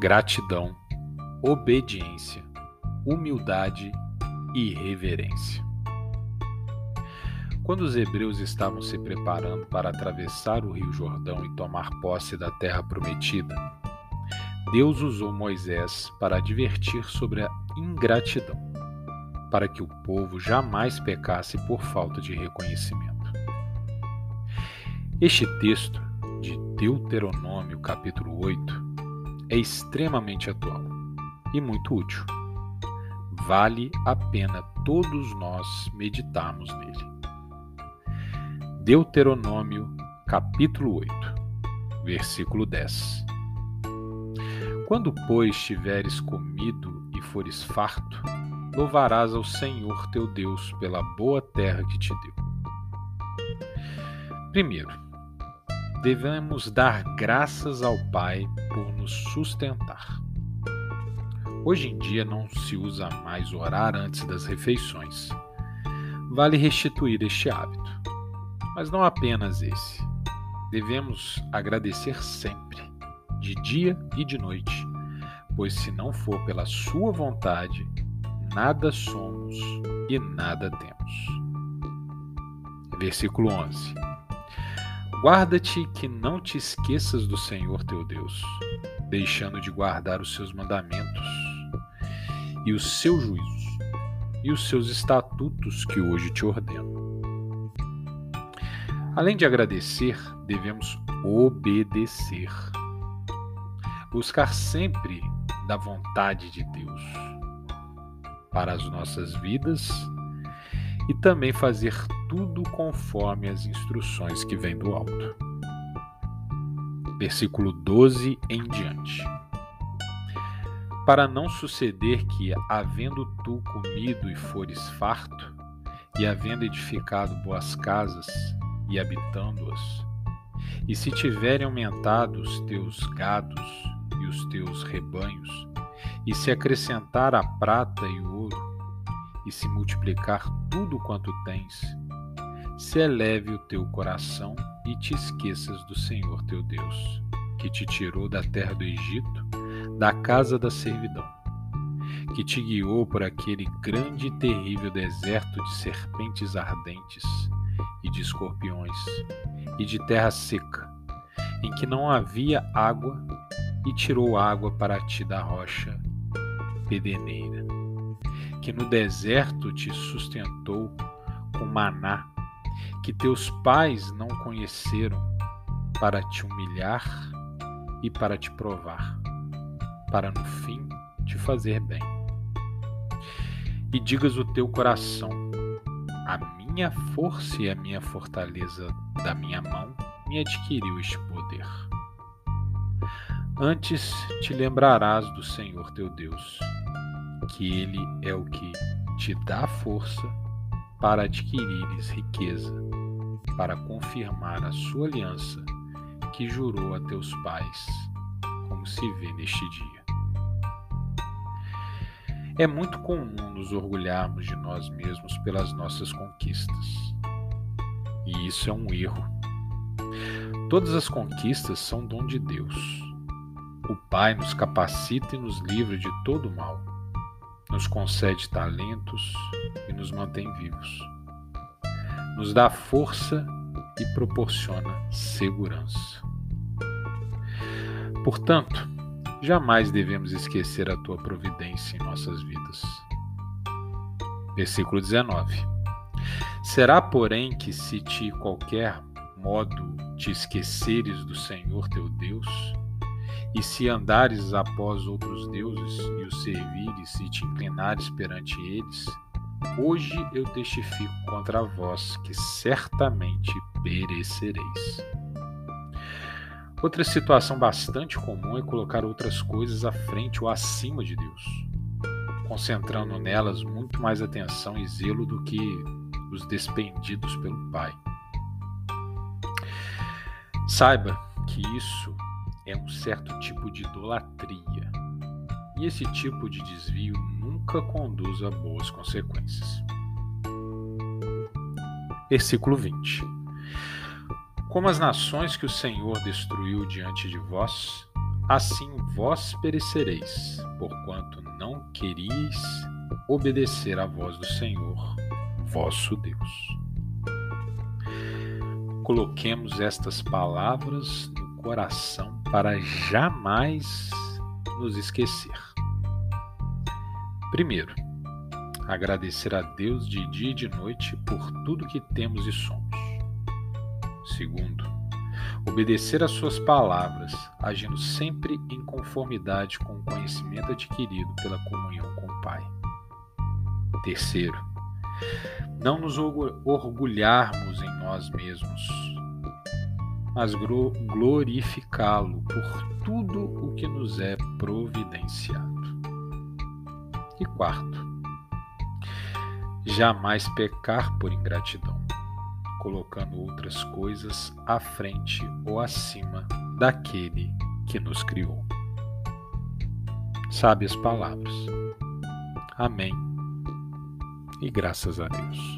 gratidão, obediência, humildade e reverência. Quando os hebreus estavam se preparando para atravessar o Rio Jordão e tomar posse da terra prometida, Deus usou Moisés para advertir sobre a ingratidão, para que o povo jamais pecasse por falta de reconhecimento. Este texto de Deuteronômio, capítulo 8, é extremamente atual e muito útil. Vale a pena todos nós meditarmos nele. Deuteronômio, capítulo 8, versículo 10. Quando, pois, tiveres comido e fores farto, louvarás ao Senhor teu Deus pela boa terra que te deu. Primeiro, devemos dar graças ao Pai por nos sustentar. Hoje em dia não se usa mais orar antes das refeições. Vale restituir este hábito. Mas não apenas esse. Devemos agradecer sempre, de dia e de noite, pois se não for pela Sua vontade, nada somos e nada temos. Versículo 11. Guarda-te que não te esqueças do Senhor teu Deus, deixando de guardar os seus mandamentos e os seus juízos e os seus estatutos que hoje te ordeno. Além de agradecer, devemos obedecer. Buscar sempre da vontade de Deus para as nossas vidas e também fazer tudo conforme as instruções que vêm do alto. Versículo 12 em diante. Para não suceder que, havendo tu comido e fores farto, e havendo edificado boas casas e habitando-as, e se tiverem aumentado os teus gados e os teus rebanhos, e se acrescentar a prata e o ouro, e se multiplicar tudo quanto tens, se eleve o teu coração e te esqueças do Senhor teu Deus, que te tirou da terra do Egito, da casa da servidão, que te guiou por aquele grande e terrível deserto de serpentes ardentes e de escorpiões, e de terra seca, em que não havia água, e tirou água para ti da rocha pedeneira que no deserto te sustentou com maná, que teus pais não conheceram, para te humilhar e para te provar, para no fim te fazer bem. E digas o teu coração: a minha força e a minha fortaleza da minha mão me adquiriu este poder. Antes te lembrarás do Senhor teu Deus que Ele é o que te dá força para adquirires riqueza, para confirmar a sua aliança que jurou a teus pais, como se vê neste dia. É muito comum nos orgulharmos de nós mesmos pelas nossas conquistas. E isso é um erro. Todas as conquistas são dom de Deus. O Pai nos capacita e nos livra de todo mal nos concede talentos e nos mantém vivos. Nos dá força e proporciona segurança. Portanto, jamais devemos esquecer a tua providência em nossas vidas. Versículo 19. Será, porém, que se de qualquer modo te esqueceres do Senhor teu Deus, e se andares após outros deuses e os servires e te inclinares perante eles, hoje eu testifico contra vós que certamente perecereis. Outra situação bastante comum é colocar outras coisas à frente ou acima de Deus, concentrando nelas muito mais atenção e zelo do que os despendidos pelo Pai. Saiba que isso é um certo tipo de idolatria. E esse tipo de desvio nunca conduz a boas consequências. Versículo 20: Como as nações que o Senhor destruiu diante de vós, assim vós perecereis, porquanto não queris obedecer à voz do Senhor, vosso Deus. Coloquemos estas palavras coração para jamais nos esquecer. Primeiro, agradecer a Deus de dia e de noite por tudo que temos e somos. Segundo, obedecer às suas palavras, agindo sempre em conformidade com o conhecimento adquirido pela comunhão com o Pai. Terceiro, não nos orgulharmos em nós mesmos, mas glorificá-lo por tudo o que nos é providenciado. E quarto, jamais pecar por ingratidão, colocando outras coisas à frente ou acima daquele que nos criou. Sabe as palavras. Amém. E graças a Deus.